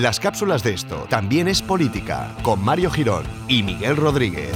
Las cápsulas de esto también es política, con Mario Girón y Miguel Rodríguez.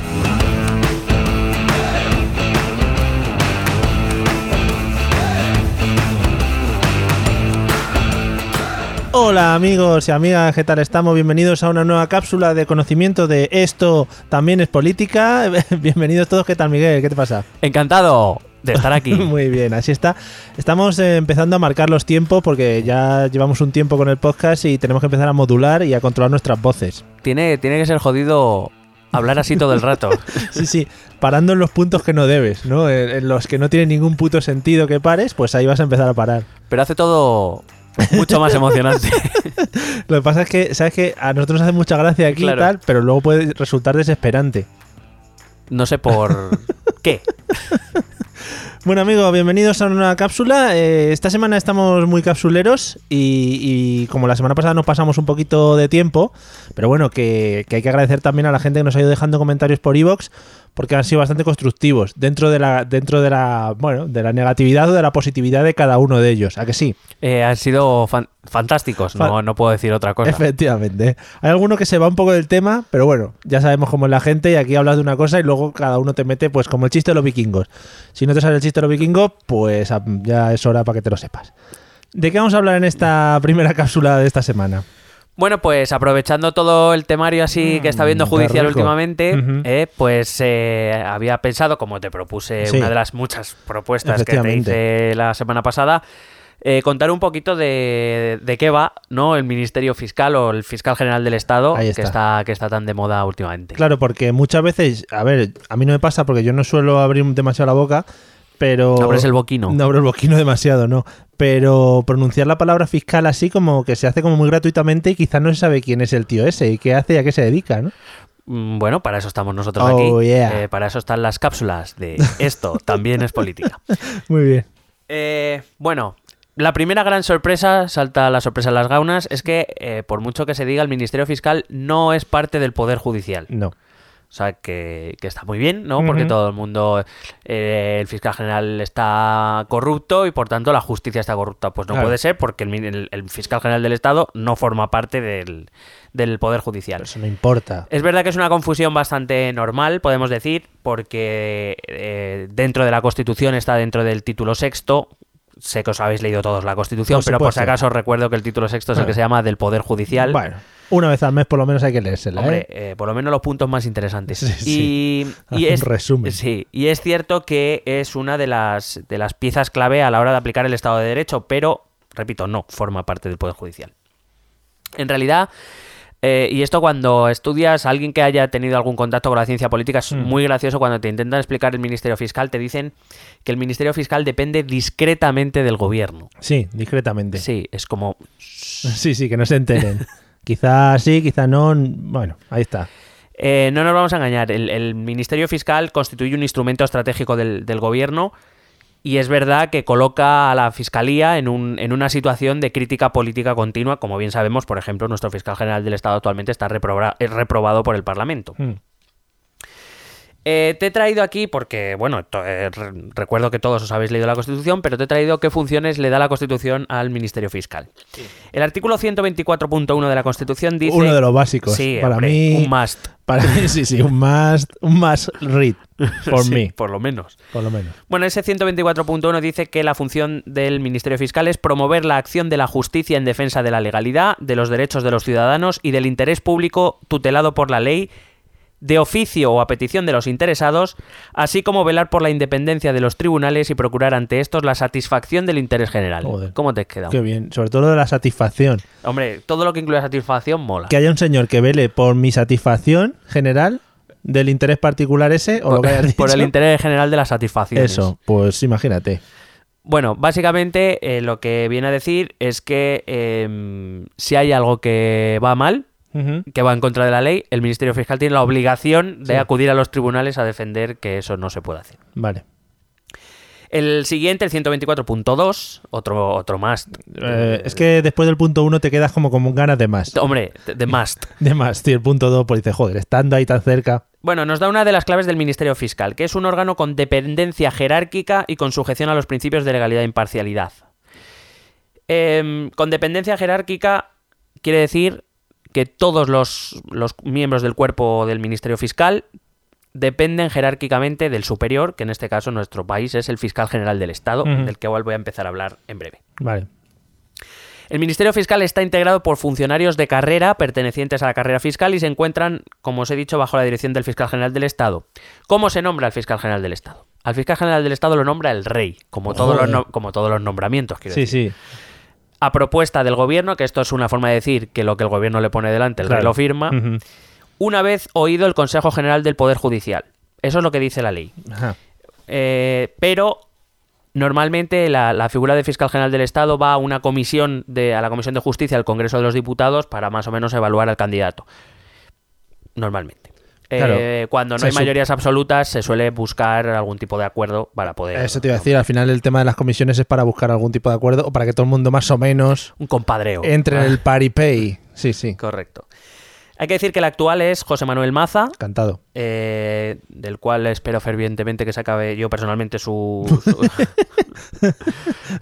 Hola amigos y amigas, ¿qué tal estamos? Bienvenidos a una nueva cápsula de conocimiento de esto también es política. Bienvenidos todos, ¿qué tal Miguel? ¿Qué te pasa? Encantado de estar aquí. Muy bien, así está. Estamos eh, empezando a marcar los tiempos porque ya llevamos un tiempo con el podcast y tenemos que empezar a modular y a controlar nuestras voces. Tiene, tiene que ser jodido hablar así todo el rato. Sí, sí, parando en los puntos que no debes, ¿no? En, en los que no tiene ningún puto sentido que pares, pues ahí vas a empezar a parar. Pero hace todo mucho más emocionante. Lo que pasa es que, ¿sabes que A nosotros nos hace mucha gracia aquí Claro. y tal, pero luego puede resultar desesperante. No sé por qué. Bueno amigos, bienvenidos a una nueva cápsula. Eh, esta semana estamos muy capsuleros y, como la semana pasada nos pasamos un poquito de tiempo, pero bueno, que, que hay que agradecer también a la gente que nos ha ido dejando comentarios por iVoox porque han sido bastante constructivos dentro de la dentro de la bueno de la negatividad o de la positividad de cada uno de ellos. ¿A que sí? Eh, han sido fan- fantásticos, no, no puedo decir otra cosa. Efectivamente. Hay alguno que se va un poco del tema, pero bueno, ya sabemos cómo es la gente y aquí hablas de una cosa y luego cada uno te mete pues como el chiste de los vikingos. Si no te sale el chiste de los vikingos, pues ya es hora para que te lo sepas. ¿De qué vamos a hablar en esta primera cápsula de esta semana? Bueno, pues aprovechando todo el temario así que está viendo Mm, judicial últimamente, eh, pues eh, había pensado, como te propuse Sí. una de las muchas propuestas que te hice la semana pasada, eh, contar un poquito de, de qué va ¿no? el Ministerio Fiscal o el Fiscal General del Estado que está. está que está tan de moda últimamente. Claro, porque muchas veces, a ver, a mí no me pasa porque yo no suelo abrir demasiado la boca, pero... No abres el boquino. No abro el boquino demasiado, no. Pero pronunciar la palabra fiscal así como que se hace como muy gratuitamente y quizás no se sabe quién es el tío ese y qué hace y a qué se dedica, ¿no? Mm, Bueno, para eso estamos nosotros Oh, aquí. yeah. Eh, para eso están las cápsulas de esto también es política. Muy bien. Eh, bueno, la primera gran sorpresa, salta la sorpresa en las gaunas, es que eh, por mucho que se diga, el Ministerio Fiscal no es parte del Poder Judicial. No. O sea, que, que está muy bien, ¿no? Porque todo el mundo, eh, el fiscal general está corrupto y por tanto la justicia está corrupta. Pues no Claro. puede ser porque el, el- el fiscal general del Estado no forma parte del, del Poder Judicial. Pero eso no importa. Es verdad que es una confusión bastante normal, podemos decir, porque eh, dentro de la Constitución está dentro del título sexto. Sé que os habéis leído todos la Constitución, Por pero por si acaso os recuerdo que el título sexto es el que se llama del Poder Judicial. Bueno, una vez al mes por lo menos hay que leérsela, Hombre, ¿eh? eh, por lo menos los puntos más interesantes. Sí, sí. Y, y es, un resumen. Sí, y es cierto que es una de las, de las piezas clave a la hora de aplicar el Estado de Derecho, pero, repito, no forma parte del Poder Judicial. En realidad, eh, y esto cuando estudias a alguien que haya tenido algún contacto con la ciencia política es Mm. muy gracioso cuando te intentan explicar el Ministerio Fiscal, te dicen que el Ministerio Fiscal depende discretamente del gobierno. Sí, discretamente. Sí, es como... Sí, sí, que no se enteren. quizás sí, quizás no. Bueno, ahí está. Eh, no nos vamos a engañar, el, el Ministerio Fiscal constituye un instrumento estratégico del, del gobierno y es verdad que coloca a la Fiscalía en, un- en una situación de crítica política continua. Como bien sabemos, por ejemplo, nuestro fiscal general del Estado actualmente está reproba- eh, reprobado por el Parlamento. Mm. Eh, te he traído aquí porque, bueno, eh, re- recuerdo que todos os habéis leído la Constitución, pero te he traído qué funciones le da la Constitución al Ministerio Fiscal. El artículo 124.1 de la Constitución dice... Uno de los básicos. Sí, para hombre, mí. un must. Para mí, sí, sí, un más, un más read. Por Sí, mí, Por lo menos. por lo menos. Bueno, ese 124.1 dice que la función del Ministerio Fiscal es promover la acción de la justicia en defensa de la legalidad, de los derechos de los ciudadanos y del interés público tutelado por la ley, de oficio o a petición de los interesados, así como velar por la independencia de los tribunales y procurar ante estos la satisfacción del interés general. Joder. ¿Cómo te has quedado? Qué bien. Sobre todo lo de la satisfacción. Hombre, todo lo que incluye satisfacción mola. Que haya un señor que vele por mi satisfacción general del interés particular ese o lo que hayas dicho. Por el interés general de la satisfacción. Eso, pues imagínate. Bueno, básicamente eh, lo que viene a decir es que em, si hay algo que va mal, Que va en contra de la ley, el Ministerio Fiscal tiene la obligación de Sí. acudir a los tribunales a defender que eso no se puede hacer. Vale. El siguiente, el 124.2, otro, otro más. Eh, es que después del punto uno te quedas como con ganas de más. Hombre, de- must. De más, tío. El punto dos, pues dices, joder, estando ahí tan cerca. Bueno, nos da una de las claves del Ministerio Fiscal, que es un órgano con dependencia jerárquica y con sujeción a los principios de legalidad e imparcialidad. Em, con dependencia jerárquica quiere decir que todos los, los miembros del cuerpo del Ministerio Fiscal dependen jerárquicamente del superior, que en este caso en nuestro país es el fiscal general del Estado, del que igual voy a empezar a hablar en breve. Vale. El Ministerio Fiscal está integrado por funcionarios de carrera pertenecientes a la carrera fiscal y se encuentran, como os he dicho, bajo la dirección del fiscal general del Estado. ¿Cómo se nombra al fiscal general del Estado? Al fiscal general del Estado lo nombra el rey, como todos, los, no- como todos los nombramientos. quiero Sí, decir. sí. A propuesta del gobierno, que esto es una forma de decir que lo que el gobierno le pone delante, el rey lo firma, una vez oído el Consejo General del Poder Judicial. Eso es lo que dice la ley. Ajá. Eh, pero normalmente la, la figura de fiscal general del Estado va a una comisión de a la comisión de justicia del Congreso de los Diputados para más o menos evaluar al candidato. Normalmente. Claro. Eh, cuando no Se hay mayorías absolutas se suele buscar algún tipo de acuerdo para poder Eso te iba a decir, al final el tema de las comisiones es para buscar algún tipo de acuerdo o para que todo el mundo más o menos un compadreo. entre en el paripay. Sí, sí, Correcto. Hay que decir que el actual es José Manuel Maza, cantado. eh, del cual espero fervientemente que se acabe yo personalmente su... su-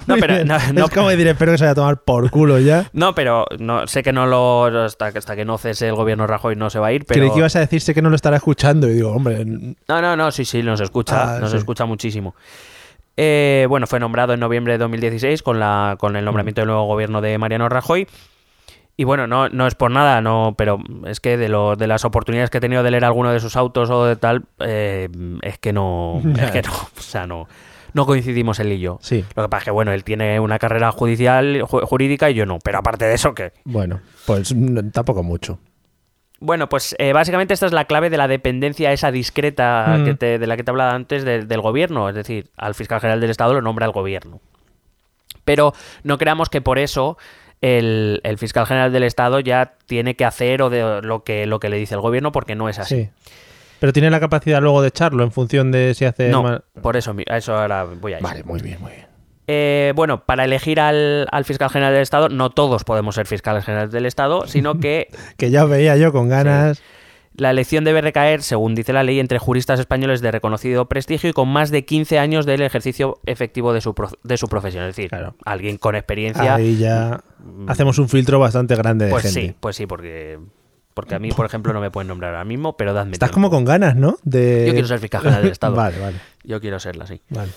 no, pero... No, no- es como decir, espero que se vaya a tomar por culo ya. No, pero no, sé que no lo. Hasta, que- hasta que no cese el gobierno Rajoy no se va a ir, pero. Creí que ibas a decirse que no lo estará escuchando y digo, hombre, No, no, no, sí, sí, nos escucha. Ah, nos sí. escucha muchísimo. Eh, bueno, fue nombrado en noviembre de 2016 con, la, con el nombramiento del nuevo gobierno de Mariano Rajoy. Y bueno, no, no es por nada, no, pero es que de, lo, de las oportunidades que he tenido de leer alguno de sus autos o de tal, eh, es que no. Es que no. O sea, no. No coincidimos él y yo. sí. Lo que pasa es que, bueno, él tiene una carrera judicial, ju- jurídica y yo no. Pero aparte de eso, que Bueno, pues tampoco mucho. Bueno, pues eh, básicamente esta es la clave de la dependencia esa discreta Mm. que te- de la que te hablaba antes de- del gobierno. Es decir, al fiscal general del Estado lo nombra el gobierno. Pero no creamos que por eso el, el fiscal general del Estado ya tiene que hacer o de lo que, lo que le dice el gobierno porque no es así. Sí. Pero tiene la capacidad luego de echarlo en función de si hace No, mal- por eso, a eso ahora voy a ir. Vale, muy bien, muy bien. Eh, bueno, para elegir al, al fiscal general del Estado, no todos podemos ser fiscales generales del Estado, sino que Que ya veía yo con ganas. La elección debe recaer, según dice la ley, entre juristas españoles de reconocido prestigio y con más de 15 años del ejercicio efectivo de su, pro- de su profesión. Es decir, Claro. alguien con experiencia. Ahí ya hacemos un filtro bastante grande de pues gente. sí, pues sí, porque, porque a mí, por ejemplo, no me pueden nombrar ahora mismo, pero dadme Estás tiempo. como con ganas, ¿no? De... Yo quiero ser fiscal general del Estado. vale, vale, Yo quiero serla, sí. vale.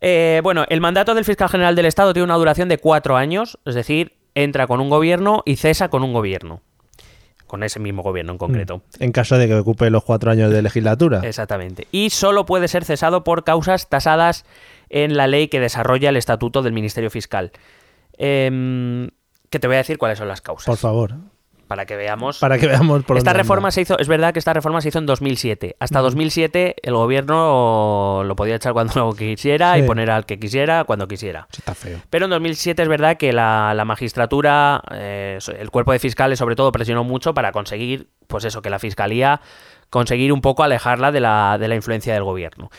Eh, bueno, el mandato del fiscal general del Estado tiene una duración de cuatro años, es decir, entra con un gobierno y cesa con un gobierno. Con ese mismo gobierno en concreto. En caso de que ocupe los cuatro años de legislatura. Exactamente. Y solo puede ser cesado por causas tasadas en la ley que desarrolla el estatuto del Ministerio Fiscal. Em, que te voy a decir cuáles son las causas. Por favor. Para que veamos. Para que veamos por esta reforma anda. se hizo, es verdad que esta reforma se hizo en 2007. Hasta 2007 el gobierno lo podía echar cuando quisiera y poner al que quisiera cuando quisiera. Sí, Está feo. Pero en 2007 es verdad que la, la magistratura, eh, el cuerpo de fiscales sobre todo, presionó mucho para conseguir, pues eso, que la fiscalía conseguir un poco alejarla de la, de la influencia del gobierno.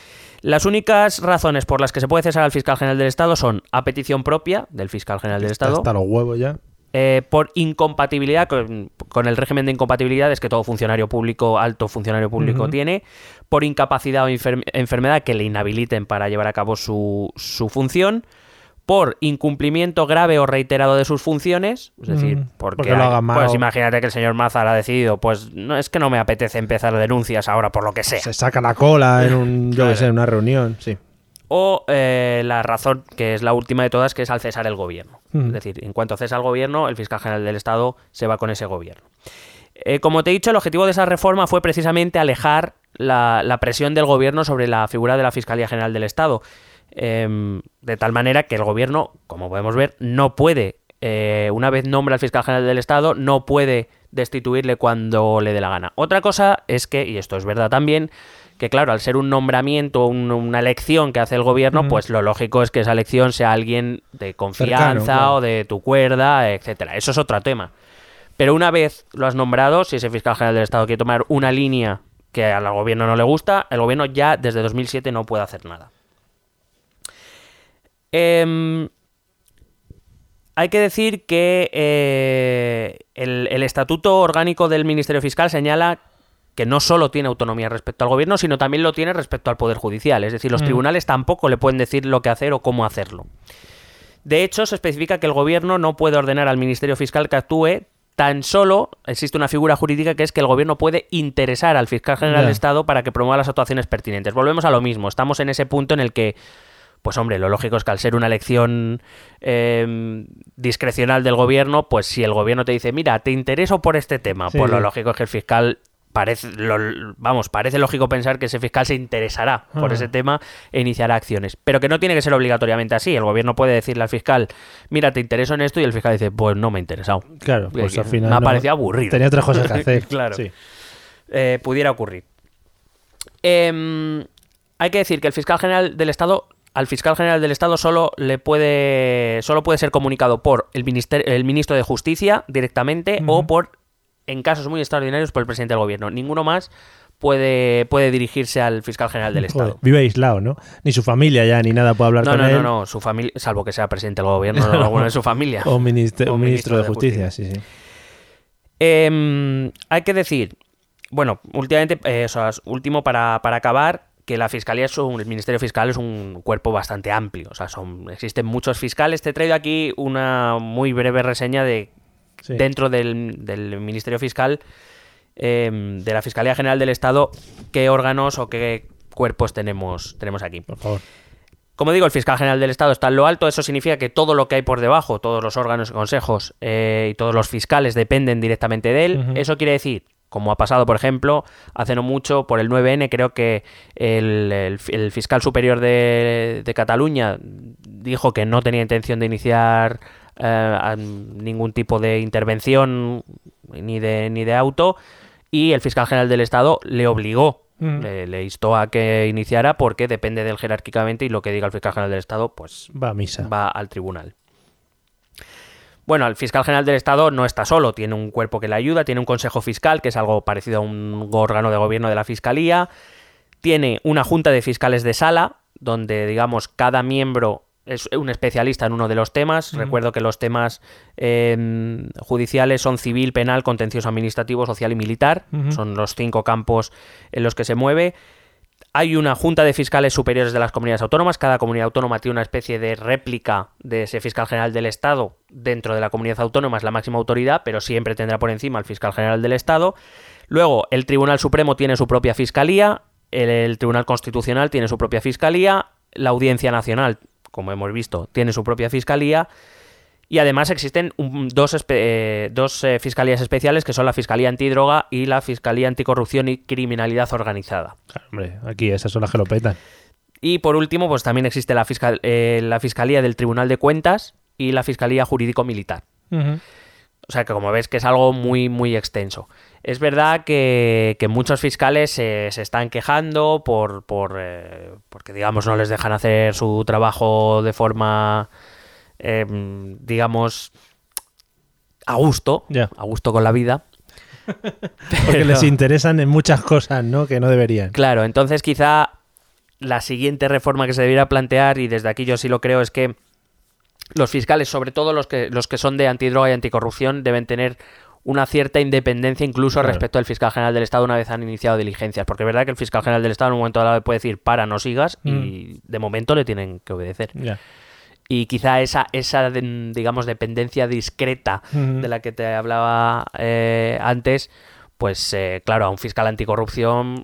Las únicas razones por las que se puede cesar al fiscal general del Estado son a petición propia del fiscal general del Estado, hasta los huevos ya. eh, por incompatibilidad con, con el régimen de incompatibilidades que todo funcionario público, alto funcionario público tiene, por incapacidad o enfer- enfermedad que le inhabiliten para llevar a cabo su, su función, por incumplimiento grave o reiterado de sus funciones, es decir, Mm, porque, porque lo haga mal pues imagínate que el señor Mazar ha decidido, pues no es que no me apetece empezar denuncias ahora por lo que sea. Se saca la cola en un, yo Claro. sé, en una reunión, sí. O eh, la razón, que es la última de todas, que es al cesar el gobierno. Mm. Es decir, en cuanto cesa el gobierno, el fiscal general del Estado se va con ese gobierno. Eh, como te he dicho, el objetivo de esa reforma fue precisamente alejar la, la presión del gobierno sobre la figura de la Fiscalía General del Estado. Em, de tal manera que el gobierno, como podemos ver, no puede, eh, una vez nombra al fiscal general del Estado, no puede destituirle cuando le dé la gana. Otra cosa es que, y esto es verdad también, que claro, al ser un nombramiento, un- una elección que hace el gobierno, pues lo lógico es que esa elección sea alguien de confianza Cercano, claro. o de tu cuerda, etcétera. Eso es otro tema. Pero una vez lo has nombrado, si ese fiscal general del Estado quiere tomar una línea que al gobierno no le gusta, el gobierno ya desde 2007 no puede hacer nada. Em, hay que decir que eh, el, el estatuto orgánico del Ministerio Fiscal señala que no solo tiene autonomía respecto al gobierno, sino también lo tiene respecto al Poder Judicial. Es decir, los Mm. tribunales tampoco le pueden decir lo que hacer o cómo hacerlo. De hecho, se especifica que el gobierno no puede ordenar al Ministerio Fiscal que actúe Tan solo existe una figura jurídica que es que el gobierno puede interesar al fiscal general del Estado para que promueva las actuaciones pertinentes. Volvemos a lo mismo. Estamos en ese punto en el que, pues hombre, lo lógico es que al ser una elección eh, discrecional del gobierno, pues si el gobierno te dice, mira, te intereso por este tema, Sí, pues lo lógico es que el fiscal parece, lo- vamos, parece lógico pensar que ese fiscal se interesará por Ah. ese tema e iniciará acciones. Pero que no tiene que ser obligatoriamente así. El gobierno puede decirle al fiscal, mira, te intereso en esto, y el fiscal dice, pues no me ha interesado. Claro, pues al final. me ha no- parecido aburrido. Tenía otras cosas que hacer. Claro. Sí. Eh, pudiera ocurrir. Em, hay que decir que el fiscal general del Estado, al fiscal general del Estado solo le puede, solo puede ser comunicado por el, el ministro de Justicia directamente o por, en casos muy extraordinarios, por el presidente del gobierno. Ninguno más puede, puede dirigirse al fiscal general del Joder, Estado. vive aislado, ¿no? Ni su familia ya, ni nada puede hablar No, con no, él. no, no, su familia, salvo que sea presidente del gobierno o alguno de su familia. O, ministro, O ministro de Justicia, sí, sí. Em, hay que decir, bueno, últimamente, eh, eso, es último para, para acabar, que la fiscalía es un, el Ministerio Fiscal es un cuerpo bastante amplio. O sea, son, existen muchos fiscales. Te he traído aquí una muy breve reseña de Sí. dentro del, del Ministerio Fiscal, em, de la Fiscalía General del Estado, qué órganos o qué cuerpos tenemos, tenemos aquí. Por favor. Como digo, el fiscal general del Estado está en lo alto, eso significa que todo lo que hay por debajo, todos los órganos y consejos eh, y todos los fiscales dependen directamente de él. Eso quiere decir, como ha pasado, por ejemplo, hace no mucho por el 9N, creo que el, el- el fiscal superior de, de Cataluña dijo que no tenía intención de iniciar eh, ningún tipo de intervención ni de, ni de auto y el fiscal general del Estado le obligó Ujú. le, le instó a que iniciara porque depende de él jerárquicamente y lo que diga el fiscal general del Estado, pues Va a misa. va al tribunal. Bueno, el fiscal general del Estado no está solo, tiene un cuerpo que le ayuda, tiene un consejo fiscal, que es algo parecido a un órgano de gobierno de la fiscalía, tiene una junta de fiscales de sala, donde, digamos, cada miembro es un especialista en uno de los temas. Recuerdo que los temas eh, judiciales son civil, penal, contencioso administrativo, social y militar. Son los cinco campos en los que se mueve. Hay una junta de fiscales superiores de las comunidades autónomas. Cada comunidad autónoma tiene una especie de réplica de ese fiscal general del Estado. Dentro de la comunidad autónoma es la máxima autoridad, pero siempre tendrá por encima al fiscal general del Estado. Luego, el Tribunal Supremo tiene su propia fiscalía. El, el Tribunal Constitucional tiene su propia fiscalía. La Audiencia Nacional, como hemos visto, tiene su propia fiscalía. Y además existen un- dos, eh, dos eh, fiscalías especiales que son la Fiscalía Antidroga y la Fiscalía Anticorrupción y Criminalidad Organizada. Claro, hombre, aquí esas son las que lo petan. Y por último, pues también existe la, fiscal- eh, la Fiscalía del Tribunal de Cuentas y la Fiscalía Jurídico-Militar. O sea que como ves que es algo muy, muy extenso. Es verdad que, que muchos fiscales se, se están quejando por, por eh, porque digamos no les dejan hacer su trabajo de forma eh, digamos a gusto, a gusto con la vida. Porque Pero- les interesan en muchas cosas, ¿no? Que no deberían. Claro, entonces quizá la siguiente reforma que se debiera plantear, y desde aquí yo sí lo creo, es que los fiscales, sobre todo los que, los que son de antidroga y anticorrupción, deben tener una cierta independencia incluso Claro. respecto al fiscal general del Estado una vez han iniciado diligencias. Porque es verdad que el fiscal general del Estado en un momento dado puede decir para, no sigas, y de momento le tienen que obedecer. Y quizá esa, esa de- digamos, dependencia discreta de la que te hablaba eh, antes, pues eh, claro, a un fiscal anticorrupción,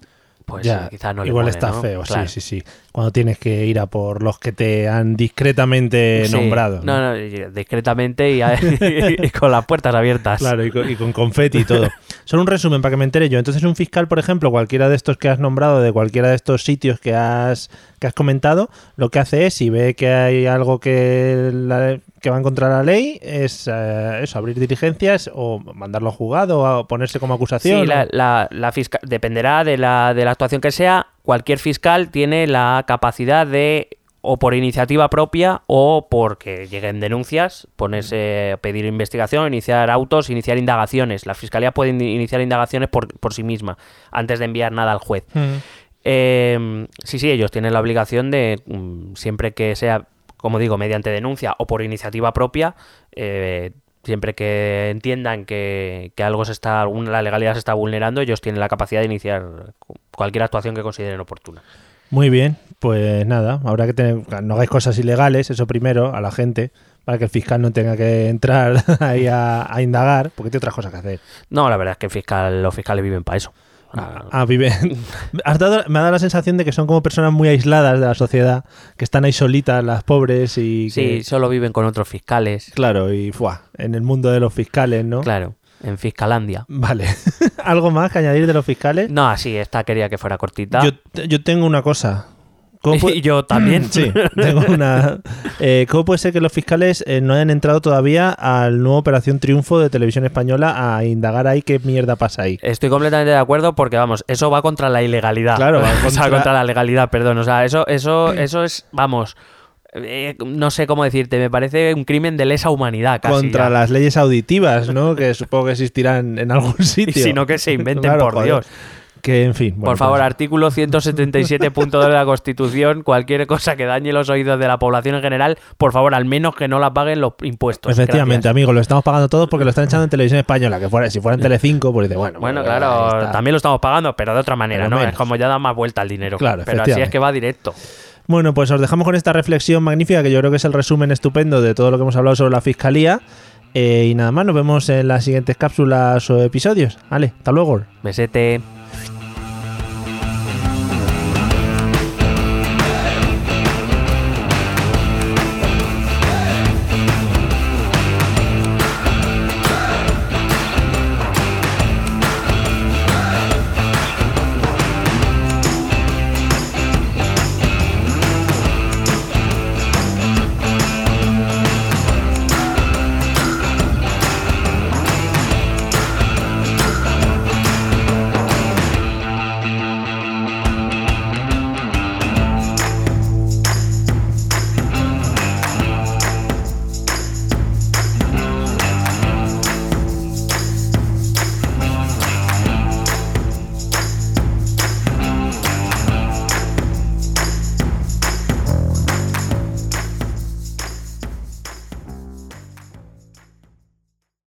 pues Ya, eh, quizá no le igual está ¿no? feo, Claro. sí, sí, sí. Cuando tienes que ir a por los que te han discretamente Sí. nombrado. No, no, discretamente y, y con las puertas abiertas. Claro, y con, y con confeti y todo. Solo un resumen para que me entere yo. Entonces, un fiscal, por ejemplo, cualquiera de estos que has nombrado, de cualquiera de estos sitios que has, que has comentado, lo que hace es, si ve que hay algo que, la- que va en contra de la ley, es eh, eso, abrir diligencias o mandarlo a juzgado o ponerse como acusación. Sí, la, la- la fisca- dependerá de la, de la actuación que sea. Cualquier fiscal tiene la capacidad de, o por iniciativa propia, o porque lleguen denuncias, ponerse a pedir investigación, iniciar autos, iniciar indagaciones. La fiscalía puede in- iniciar indagaciones por, por sí misma, antes de enviar nada al juez. Mm. Eh, sí, sí, ellos tienen la obligación de, mm, siempre que sea, como digo, mediante denuncia o por iniciativa propia, eh, siempre que entiendan que, que algo se está, alguna- la legalidad se está vulnerando, ellos tienen la capacidad de iniciar cu- cualquier actuación que consideren oportuna. Muy bien, pues nada, habrá que tener, no hagáis cosas ilegales, eso primero, a la gente, para que el fiscal no tenga que entrar ahí a, a indagar, porque tiene otras cosas que hacer. No, la verdad es que el fiscal, los fiscales viven para eso. Ah, Ah, vive. Has dado- me ha dado la sensación de que son como personas muy aisladas de la sociedad, que están ahí solitas, las pobres y sí, que- solo viven con otros fiscales. claro, y fuá, en el mundo de los fiscales, ¿no? Claro, en Fiscalandia. Vale. ¿Algo más que añadir de los fiscales? No, así, esta quería que fuera cortita. Yo, yo tengo una cosa. ¿Cómo puede- y yo también. Sí, tengo una. Eh, ¿Cómo puede ser que los fiscales eh, no hayan entrado todavía al nuevo Operación Triunfo de Televisión Española a indagar ahí qué mierda pasa ahí? Estoy completamente de acuerdo porque, vamos, eso va contra la ilegalidad. Claro, va O sea, contra- la legalidad, perdón. O sea, eso, eso, eso es, vamos, eh, no sé cómo decirte, me parece un crimen de lesa humanidad casi. Contra ya. las leyes auditivas, ¿no? Que supongo que existirán en algún Y sitio. si no, que se inventen, Claro, por joder. Dios. Que, en fin. bueno, por favor, pues- artículo 177.2 de la Constitución, cualquier cosa que dañe los oídos de la población en general, por favor, al menos que no la paguen los impuestos. Efectivamente, Gracias. amigo, lo estamos pagando todos porque lo están echando en televisión española. Que fuera, si fuera en Telecinco, pues dice, bueno. Bueno, pues, claro, también lo estamos pagando, pero de otra manera, Pero ¿no? menos. Es como ya da más vuelta al dinero. Claro, pero así es que va directo. Bueno, pues os dejamos con esta reflexión magnífica que yo creo que es el resumen estupendo de todo lo que hemos hablado sobre la fiscalía. Eh, y nada más, nos vemos en las siguientes cápsulas o episodios. Vale, hasta luego. Besete.